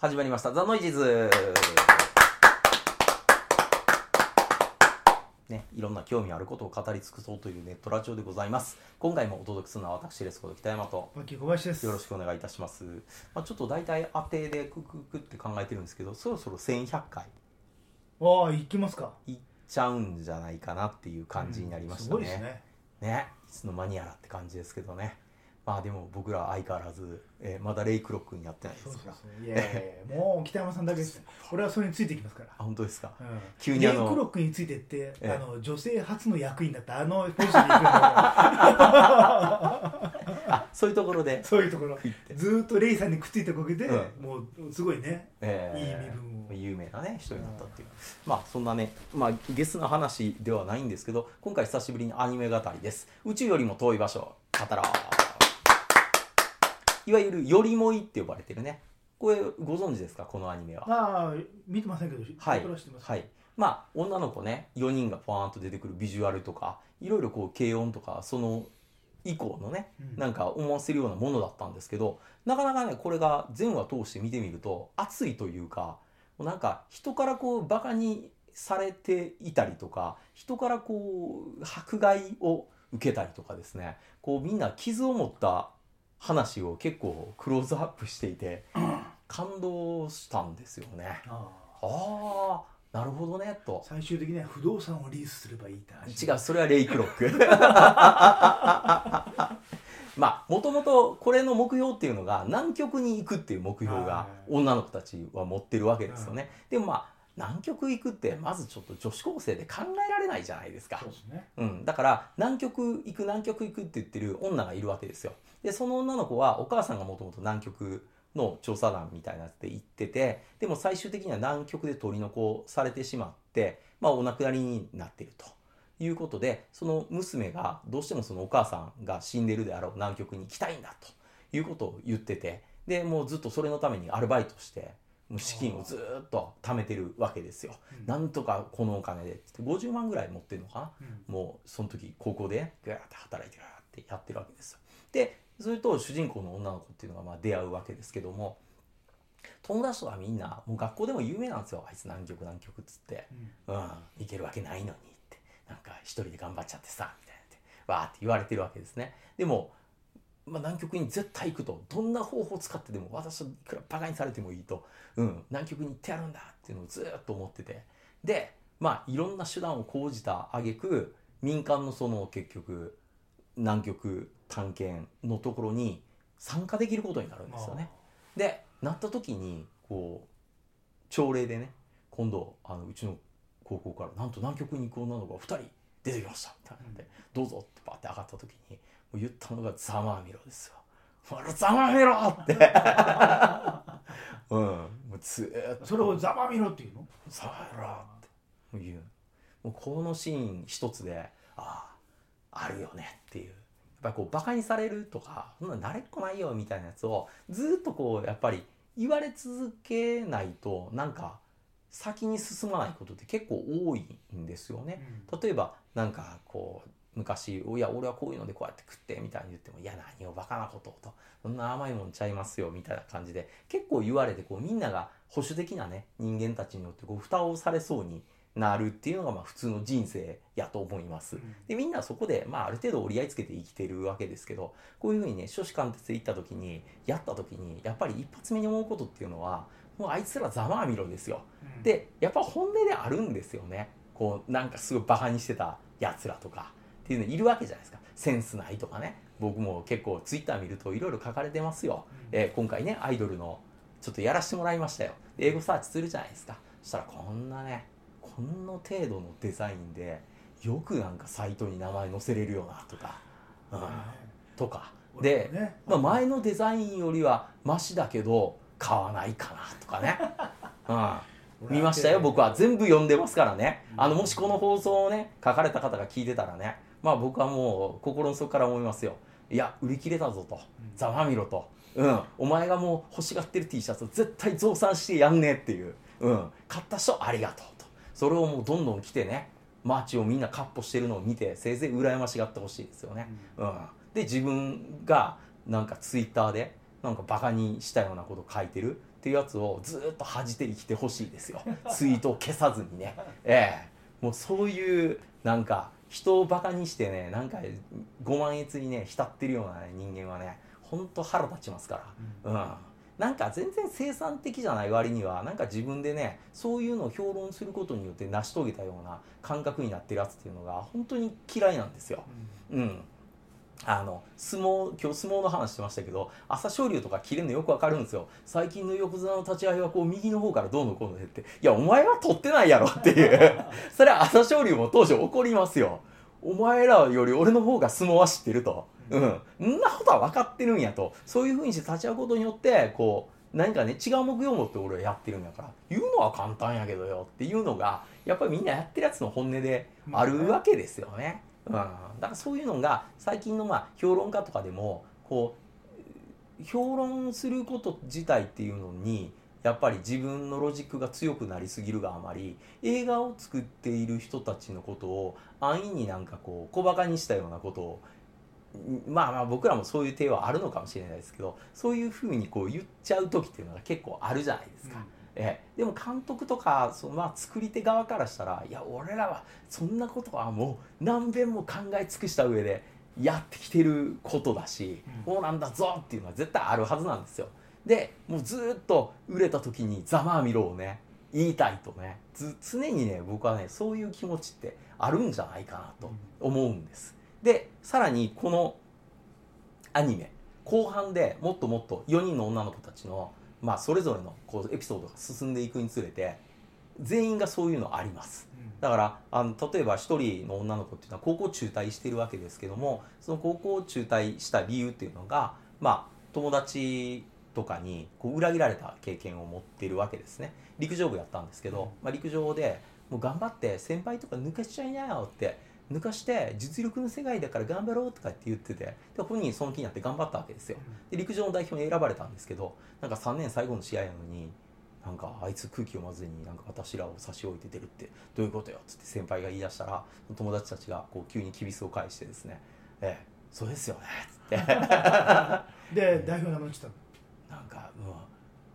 始まりました。ザ・ノイジーズ。ね、いろんな興味あることを語り尽くそうというネットラジオでございます。今回もお届けするのは私です。こと北山とバッキー小林です。よろしくお願いいたします、まあ、ちょっと大体当てでクククって考えてるんですけどそろそろ1100回。ああ行きますか。いっちゃうんじゃないかなっていう感じになりましたうんすごいですね,、ね。ねいつの間にやらって感じですけどねまあでも僕ら相変わらず、えーまだレイクロックにやってないですか？らいやいやいや もう北山さんだけです。俺はそれについていきますから。あ本当ですか？うん。急にレイクロックについてって、ええ。あの女性初の役員だったあのポジションに行くんだあそういうところでそういうところ。ずーっとレイさんにくっついたおかげで、うもうすごいねえいい身分を。有名なね人になったっていう。まあそんなねまあゲスな話ではないんですけど今回久しぶりにアニメ語りです。宇宙よりも遠い場所語ろういわゆるよりもいって呼ばれてるね。これご存知ですか？このアニメは。ああ見てませんけどはい。はい。まあ女の子ね4人がパーンと出てくるビジュアルとかいろいろこう軽音とかその以降のねうん。なんか思わせるようなものだったんですけどなかなかねこれが全話通して見てみると熱いというかなんか人からこうバカにされていたりとか人からこう迫害を受けたりとかですね。こうみんな傷を持った話を結構クローズアップしていて感動したんですよね。ああ。なるほどねと。最終的には不動産をリースすればいいって話。違うそれはレイクロック。まあもともとこれの目標っていうのが南極に行くっていう目標がはい女の子たちは持ってるわけですよね、でもまあ南極行くってまずちょっと女子高生で考えられないじゃないですか。そうですね。うん、だから南極行く南極行くって言ってる女がいるわけですよ。でその女の子はお母さんがもともと南極の調査団みたいなやつで行っててでも最終的には南極で取り残されてしまって、まあ、お亡くなりになっていると。いうことでその娘がどうしてもそのお母さんが死んでるであろう南極に行きたいんだということを言っててでもうずっとそれのためにアルバイトして資金をずーっと貯めてるわけですよ。うん。なんとかこのお金で。って50万ぐらい持ってるのかな？うん。もうその時高校でねガーって働いてガーってやってるわけですよ。でそれと主人公の女の子っていうのがまあ出会うわけですけども友達とはみんなもう学校でも有名なんですよ。あいつ南極南極っつって。うん。うん。行けるわけないのにって。なんか一人で頑張っちゃってさみたいなってわーって言われてるわけですね。でも、まあ、南極に絶対行くとどんな方法を使ってでも私はいくらバカにされてもいいと、うん、南極に行ってやるんだっていうのをずーっと思ってて。でまあいろんな手段を講じた挙句民間のその結局南極探検のところに参加できることになるんですよね。でなった時にこう朝礼でね今度あのうちの高校からなんと南極に行く女の子が2人出てきましたみたいなんで、どうぞってバーって上がった時にもう言ったのがざまあみろですよ。ほらざまあみろって。うん。もうずーっと。それをざまみろっていうの？ざまあみろって。言う。もうこのシーン一つであああるよねっていう。やっぱりこうバカにされるとかそんな慣れっこないよみたいなやつをずっとこうやっぱり言われ続けないとなんか先に進まないことって結構多いんですよね。例えばなんかこう昔「いや俺はこういうのでこうやって食って」みたいに言っても「いや何をバカなことを」と「そんな甘いもんちゃいますよ」みたいな感じで結構言われてこうみんなが保守的なね人間たちによってこう蓋をされそうになるっていうのがまあ普通の人生やと思います。でみんなそこで、まあ、ある程度折り合いつけて生きてるわけですけどこういうふうにね初志貫徹で行った時にやった時にやっぱり一発目に思うことっていうのはもうあいつらざまあみろですよ。うんでやっぱ本音であるんですよねこうなんかすごいバカにしてたやつらとかっていうのいるわけじゃないですか。センスないとかね。僕も結構ツイッター見るといろいろ書かれてますよ、うん。えー今回ねアイドルのちょっとやらしてもらいましたよ。で英語サーチするじゃないですか。そしたらこんなねこの程度のデザインでよくなんかサイトに名前載せれるよなとか、うん。とか。で、ねまあ、前のデザインよりはマシだけど買わないかなとかね、うん、見ましたよ。僕は全部読んでますからね。あのもしこの放送をね書かれた方が聞いてたらねまあ僕はもう心の底から思いますよ。いや売り切れたぞと。うん。ざまみろと、うん、お前がもう欲しがってる T シャツ絶対増産してやんねえっていう、うん、買った人ありがとうと。それをもうどんどん着てね。街をみんなカッポしてるのを見てせいぜい羨ましがってほしいですよね、うん、で自分がなんかツイッターでなんかバカにしたようなこと書いてるっていうやつをずーっと恥じて生きてほしいですよ。ツイートを消さずにね。ええ。もうそういうなんか人をバカにしてねなんかご満悦にね浸ってるような、ね、人間はねほんと腹立ちますから。うん。なんか全然生産的じゃない割には。なんか自分でねそういうのを評論することによって成し遂げたような感覚になってるやつっていうのが本当に嫌いなんですよ。うんあの相撲今日相撲の話してましたけど朝青龍とか切れるのよくわかるんですよ。最近の横綱の立ち合いはこう右の方からどうのこうのでっていやお前は取ってないやろっていう。それは朝青龍も当時怒りますよ。お前らより俺の方が相撲は知ってると。うん。そんなことは分かってるんやと。そういうふうにして立ち会うことによってこう何かね違う目標を持って俺はやってるんやから。言うのは簡単やけどよっていうのがやっぱりみんなやってるやつの本音であるわけですよね。うん、だからそういうのが最近のまあ評論家とかでもこう評論すること自体っていうのにやっぱり自分のロジックが強くなりすぎるがあまり映画を作っている人たちのことを安易になんかこう小バカにしたようなことをまあまあ僕らもそういう手はあるのかもしれないですけどそういうふうにこう言っちゃう時っていうのが結構あるじゃないですか。うんええ、でも監督とかその、まあ、作り手側からしたらいや俺らはそんなことはもう何遍も考え尽くした上でやってきてることだし、うんこうなんだぞっていうのは絶対あるはずなんですよ。でもうずっと売れた時に「ざまあみろ」をね言いたいとねず常にね僕はねそういう気持ちってあるんじゃないかなと思うんです。でさらにこのアニメ後半でもっともっと4人の女の子たちの、まあ、それぞれのこうエピソードが進んでいくにつれて全員がそういうのあります。だからあの例えば一人の女の子っていうのは高校中退してるわけですけどもその高校中退した理由っていうのが、まあ、友達とかにこう裏切られた経験を持ってるわけですね。陸上部やったんですけど、まあ、陸上でもう頑張って先輩とか抜かしちゃいなよって抜かして実力の世界だから頑張ろうとかって言っててで本人その気になって頑張ったわけですよ。で陸上の代表に選ばれたんですけどなんか3年最後の試合なのになんかあいつ空気読まずになんか私らを差し置いて出るってどういうことよっつって先輩が言い出したら友達たちがこう急にきびすを返してですね「ええそうですよね」っつって。で代表名乗ってたの？なんかもう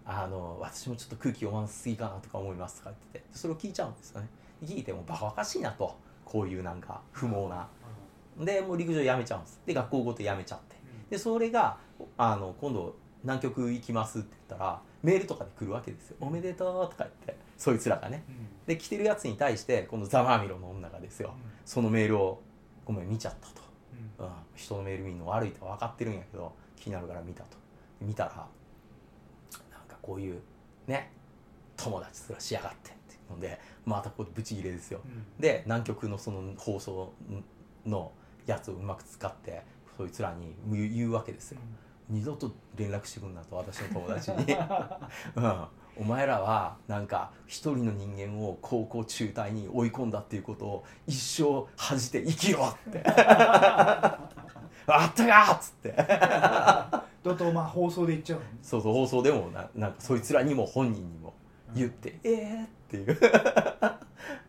あの私もちょっと空気読まなすぎかなとか思いますとか言っててそれを聞いちゃうんですよね。聞いてもバカバカしいなとこういうなんか不毛な。でもう陸上やめちゃうんです。で学校ごとやめちゃって。でそれがあの今度南極行きますって言ったらメールとかで来るわけですよ「おめでとう」とか言ってそいつらがね。で来てるやつに対してこのざまあみろの女がですよ。そのメールをごめん見ちゃったと、うん、人のメール見るの悪いって分かってるんやけど気になるから見たと。見たらなんかこういうね友達すらしやがってのでまたこうブチギレですよ。で南極のその放送のやつをうまく使ってそいつらに言うわけですよ。二度と連絡してくんなと私の友達に、うん、お前らはなんか一人の人間を高校中退に追い込んだっていうことを一生恥じて生きろって。あったかっつって。だとまあ放送で言っちゃうそうそう放送でもななんかそいつらにも本人にも言って「ええー」っていう。あ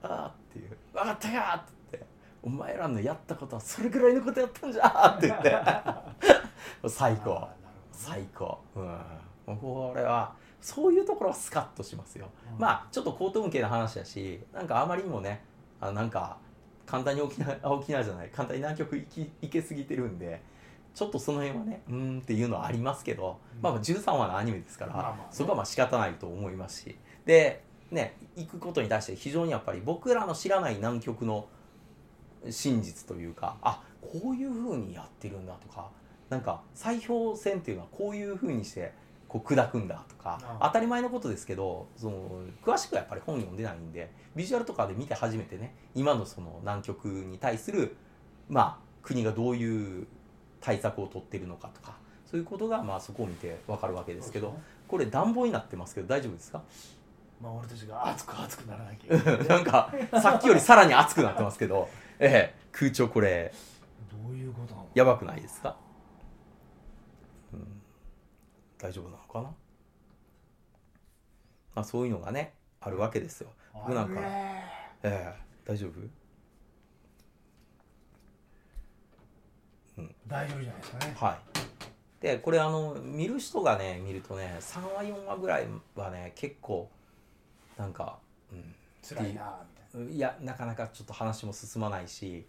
あっていう「分かったか!」って言って「お前らのやったことはそれぐらいのことやったんじゃ!」って言って。最高。最高。うん。これはそういうところはスカッとしますよ、うん。まあちょっと高等無形な話だしなんかあまりにもねあなんか簡単に沖縄あ沖縄じゃない。簡単に南極行き行けすぎてるんでちょっとその辺はねうーんっていうのはありますけど、うん。まあまあ13話のアニメですから、まあまあね。そこはまあ仕方ないと思いますしでね行くことに対して非常にやっぱり僕らの知らない南極の真実というかあこういうふうにやってるんだとかなんか砕氷船っていうのはこういうふうにしてこう砕くんだとか当たり前のことですけどその詳しくはやっぱり本読んでないんでビジュアルとかで見て初めてね今のその南極に対するまあ国がどういう対策を取ってるのかとかそういうことがまあそこを見てわかるわけですけどこれ暖房になってますけど大丈夫ですか？まあ俺たちが熱く熱くならなきゃいけない なんかさっきよりさらに熱くなってますけど、ええ、空調これどういうことなの？やばくないですか、うん、大丈夫なのかな、まあ、そういうのがねあるわけですよ。僕なんかええ大丈夫？大丈夫じゃないですかね。はい。でこれあの見る人がね見るとね3話4話ぐらいはね結構なんか、うん、辛いなみたいいやなかなかちょっと話も進まないし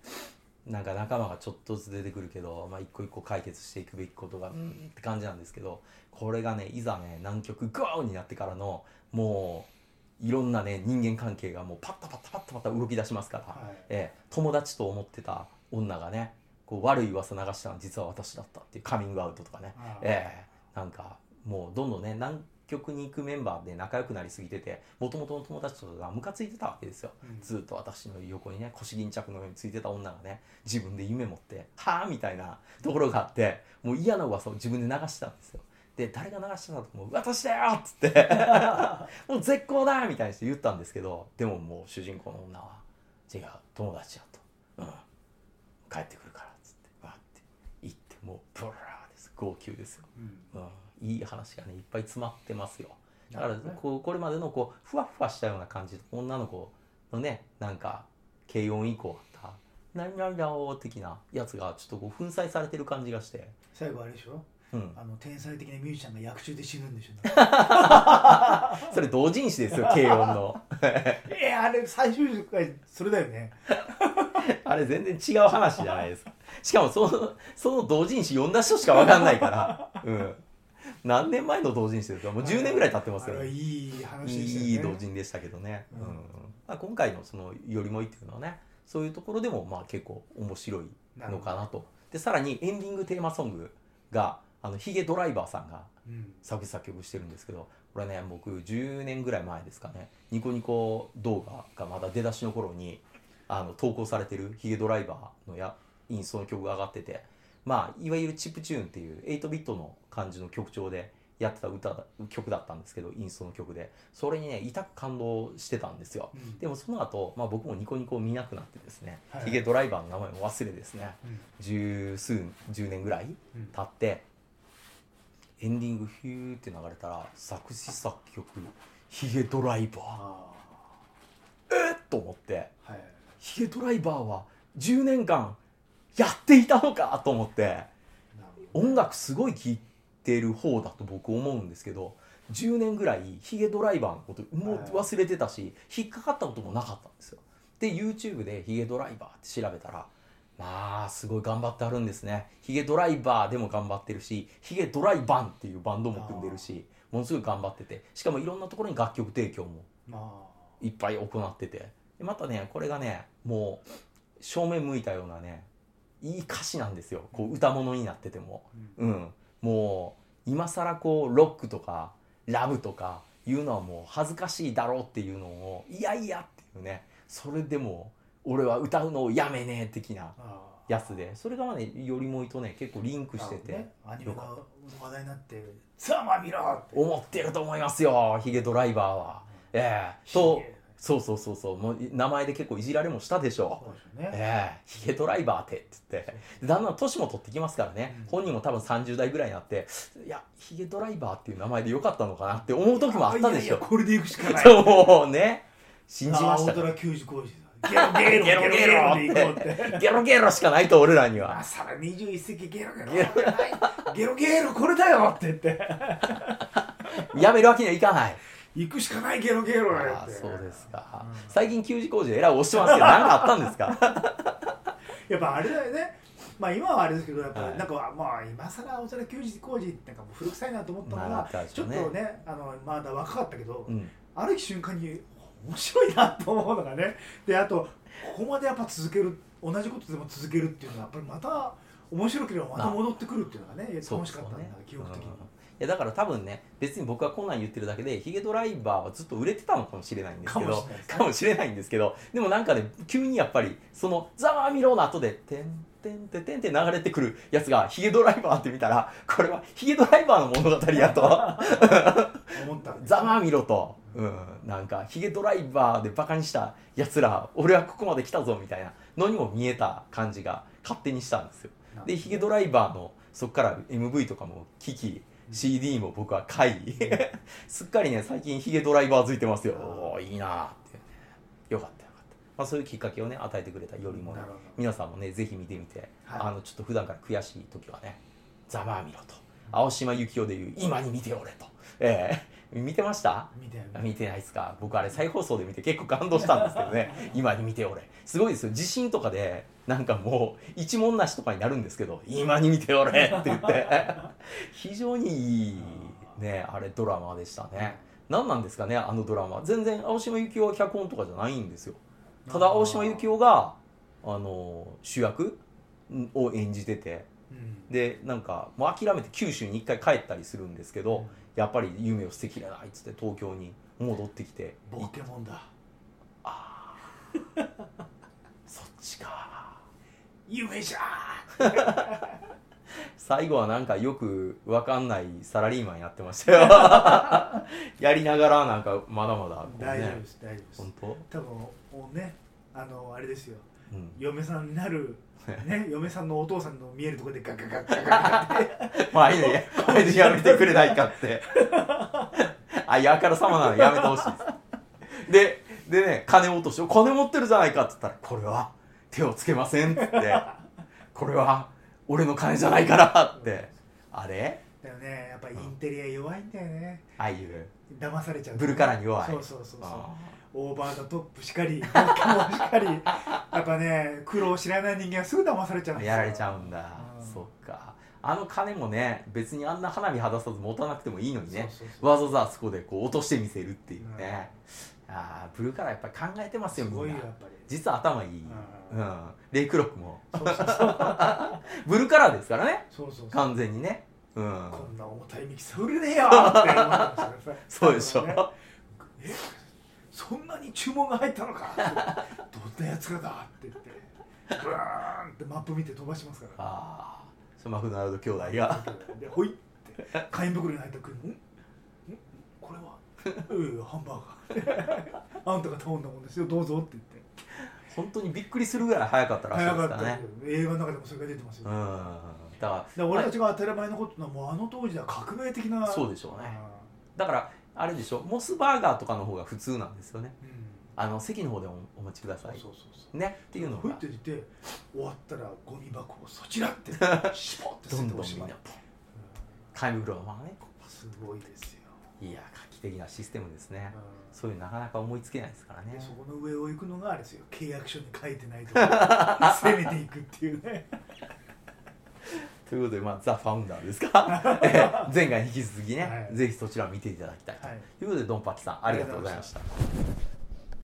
なんか仲間がちょっとずつ出てくるけど、まあ、一個一個解決していくべきことがうんって感じなんですけどこれがねいざね南極ゴーになってからのもういろんなね人間関係がもうパッタパッタパッタパッタ動き出しますから、はい。ええ友達と思ってた女がねこう悪い噂流したのは実は私だったっていうカミングアウトとかね。ええなんかもうどんどんね南極に行くメンバーで仲良くなりすぎててもともとの友達とかがムカついてたわけですよ、うん。ずっと私の横にね腰巾着のようについてた女がね自分で夢持って「はあ?」みたいなところがあってもう嫌な噂を自分で流してたんですよ。で誰が流してたともう私だよっつって。もう絶好だみたいにして言ったんですけどでももう主人公の女は違う友達やと、うん、帰ってくるからっつってわーって言ってもうブワーです。号泣ですよ。うん。うん、いい話がねいっぱい詰まってますよ。だからこうこれまでのこうふわふわしたような感じ女の子のねなんかけいおん以降あった「何々だお」的なやつがちょっとこう粉砕されてる感じがして、最後あれでしょ？うん、あの天才的なミュージシャンが役中で死ぬんでしょ それ同人誌ですよ軽音の。えあれ最終回それだよね。あれ全然違う話じゃないですか。しかもそのその同人誌読んだ人しか分かんないから、うん、何年前の同人誌ですか？もう10年ぐらい経ってますよ。ねいい話でしたよね。いい同人でしたけどね、ううん。んまあ、今回のその「よりもい」っていうのはねそういうところでもまあ結構面白いのかなと。でさらにエンディングテーマソングがあのヒゲドライバーさんがうん。作詞作曲してるんですけどこれね僕10年ぐらい前ですかねニコニコ動画がまだ出だしの頃にあの投稿されてるヒゲドライバーのやインストの曲が上がっててまあいわゆるチップチューンっていう8ビットの感じの曲調でやってた歌だ曲だったんですけどインストの曲で。それにね痛く感動してたんですよ。うん。でもその後、まあ僕もニコニコを見なくなってですね、はい。ヒゲドライバーの名前も忘れですね。うん。十数十年ぐらいうん。経ってエンディングヒューって流れたら作詞作曲ヒゲドライバー。あえっと思って。あはい。ヒゲドライバーは10年間やっていたのかと思って音楽すごい聴いてる方だと僕思うんですけど10年ぐらいヒゲドライバーのこともう忘れてたし引っかかったこともなかったんですよ。で YouTube でヒゲドライバーって調べたらまあすごい頑張ってあるんですね。ヒゲドライバーでも頑張ってるしヒゲドライバンっていうバンドも組んでるしものすごい頑張っててしかもいろんなところに楽曲提供もまいっぱい行っててでまたねこれがねもう正面向いたようなねいい歌詞なんですよ。こう歌物になってても。あ、うん。もう今更こうロックとかラブとかいうのはもう恥ずかしいだろうっていうのをいやいやっていうね。それでも俺は歌うのをやめねえ的なやつで。それがまあねよりもいとね結構リンクしてて、ね。アニメが話題になって「さあまあ見ろ!」って。思ってると思いますよヒゲドライバーは。ええ。とヒゲそうそうそうそう。もう名前で結構いじられもしたでしょそうですよね。ええ。ヒゲドライバーってって。言ってでだんだん年も取ってきますからね、うん。本人も多分30代ぐらいになっていやヒゲドライバーっていう名前でよかったのかなって思う時もあったでしょいやいやこれで行くしかない。そうね。信じました。青空球児工事だゲロゲロゲロゲロゲロで行こうって。ゲロゲロしかないと俺らには。あさら21世紀ゲロ。ゲロゲロゲロゲロこれだよって言って。やめるわけにはいかない行くしかないゲロゲロだよああってそうですか、うん最近給仕工事でえらい押してますけど 何かあったんですか？やっぱあれだよね。まあ今はあれですけどやっぱはい。りなんかまあ今更青空球児工事ってなんかもう古臭いなと思ったのまあがちょっとねあのまだ若かったけどうん。ある瞬間に面白いなと思うのがね。であとここまでやっぱ続ける同じことでも続けるっていうのはやっぱりまた面白ければまた戻ってくるっていうのがね楽しかったんだ、ね記憶的に。うん、いやだから多分ね別に僕はこんなん言ってるだけでヒゲドライバーはずっと売れてたのかもしれないんですけどかもしれないんですけどでもなんかね急にやっぱりその「ザワーミロー」の後で「てんてんてんてん」って流れてくるやつがヒゲドライバーって見たらこれはヒゲドライバーの物語やと。思ったざまあみろと、うん、なんかヒゲドライバーでバカにしたやつら俺はここまで来たぞみたいなのにも見えた感じが勝手にしたんですよ。でヒゲドライバーのそっから MV とかも聴き CD も僕は買いすっかりね最近ヒゲドライバー付いてますよ。おーいいなーって。よかったよかった、まあ、そういうきっかけをね与えてくれたよりもね皆さんもねぜひ見てみて、はい。あのちょっと普段から悔しい時はねざまあみろと。青島由紀夫でいう「今に見ておれ」と、ええ見てました？みたい。な見てないですか？僕あれ再放送で見て結構感動したんですけどね。今に見ておれすごいですよ。地震とかでなんかもう一文なしとかになるんですけど今に見ておれって言って。非常にいいねあれドラマでしたね。何なんですかねあのドラマ。全然青島由紀夫は脚本とかじゃないんですよ。ただ青島由紀夫があの主役を演じてて。うん。でなんかもう諦めて九州に一回帰ったりするんですけど、やっぱり夢を捨てきれないっつって東京に戻ってきて。ボケモンだ。あー。そっちか。夢じゃ 最後はなんかよくわかんないサラリーマンやってましたよ。やりながらなんかまだまだこう大丈夫でねす大丈夫です。本当？多分もうねあのあれですようん。嫁さんになる ね嫁さんのお父さんの見えるところで ガガガガガガってまあいいねこれでやめてくれないかってあやからさまなのやめてほしいですででね金落として「金持ってるじゃないか」っつったら「これは手をつけません」っつって「これは俺の金じゃないから」ってあれだよねやっぱインテリア弱いんだよねああいう騙されちゃう。ブルカラに弱い。そうそうそうそう。あオーバーザトップしかりしかり。やっぱね苦労知らない人間はすぐ騙されちゃうんですよ。ーやられちゃうんだ。うん。そっか。あの金もね別にあんな花火離さず持たなくてもいいのにねわざわざあそこでこう落としてみせるっていうね、ああブルーカラーやっぱり考えてますよすみんな。ごいよやっぱり。実は頭いい、ううん。んレイクロックも。ブルーカラーですからね。そうそうそう。完全にねうんこんな重たいミキサー売れねえよって思ってましたね。そうでしょ、ねえそんなに注文が入ったのか。どんなやつがだって言って。ブーンってマップ見て飛ばしますから。ああそマクドナルド兄弟が。でほいって紙袋に入った食いん。ん？これは？うんハンバーガー。あんたが頼んだもんですよどうぞって言って。本当にびっくりするぐらい早かったらしいですからね。映画の中でもそれが出てますよ、うんだからで俺たちが当たり前のことはもうあの当時では革命的な。そうでしょうね。だからあれでしょモスバーガーとかの方が普通なんですよね。うん。あの席の方でおお待ちください。そうそうそうねっていうのが。って出て終わったらゴミ箱をそちらって シュポってど捨てておしまいんどんみんなポン。紙袋のままね。うんすごいですよ、いや画期的なシステムですね。うん。そういうなかなか思いつけないですからね。でそこの上を行くのがあれですよ。契約書に書いてないとこ 攻めていくっていうねということで、まあ、ザ・ファウンダーですか、えー前回に引き続きね、はい。ぜひそちらを見ていただきたいとはいいうことでドンパキさんありがとうございました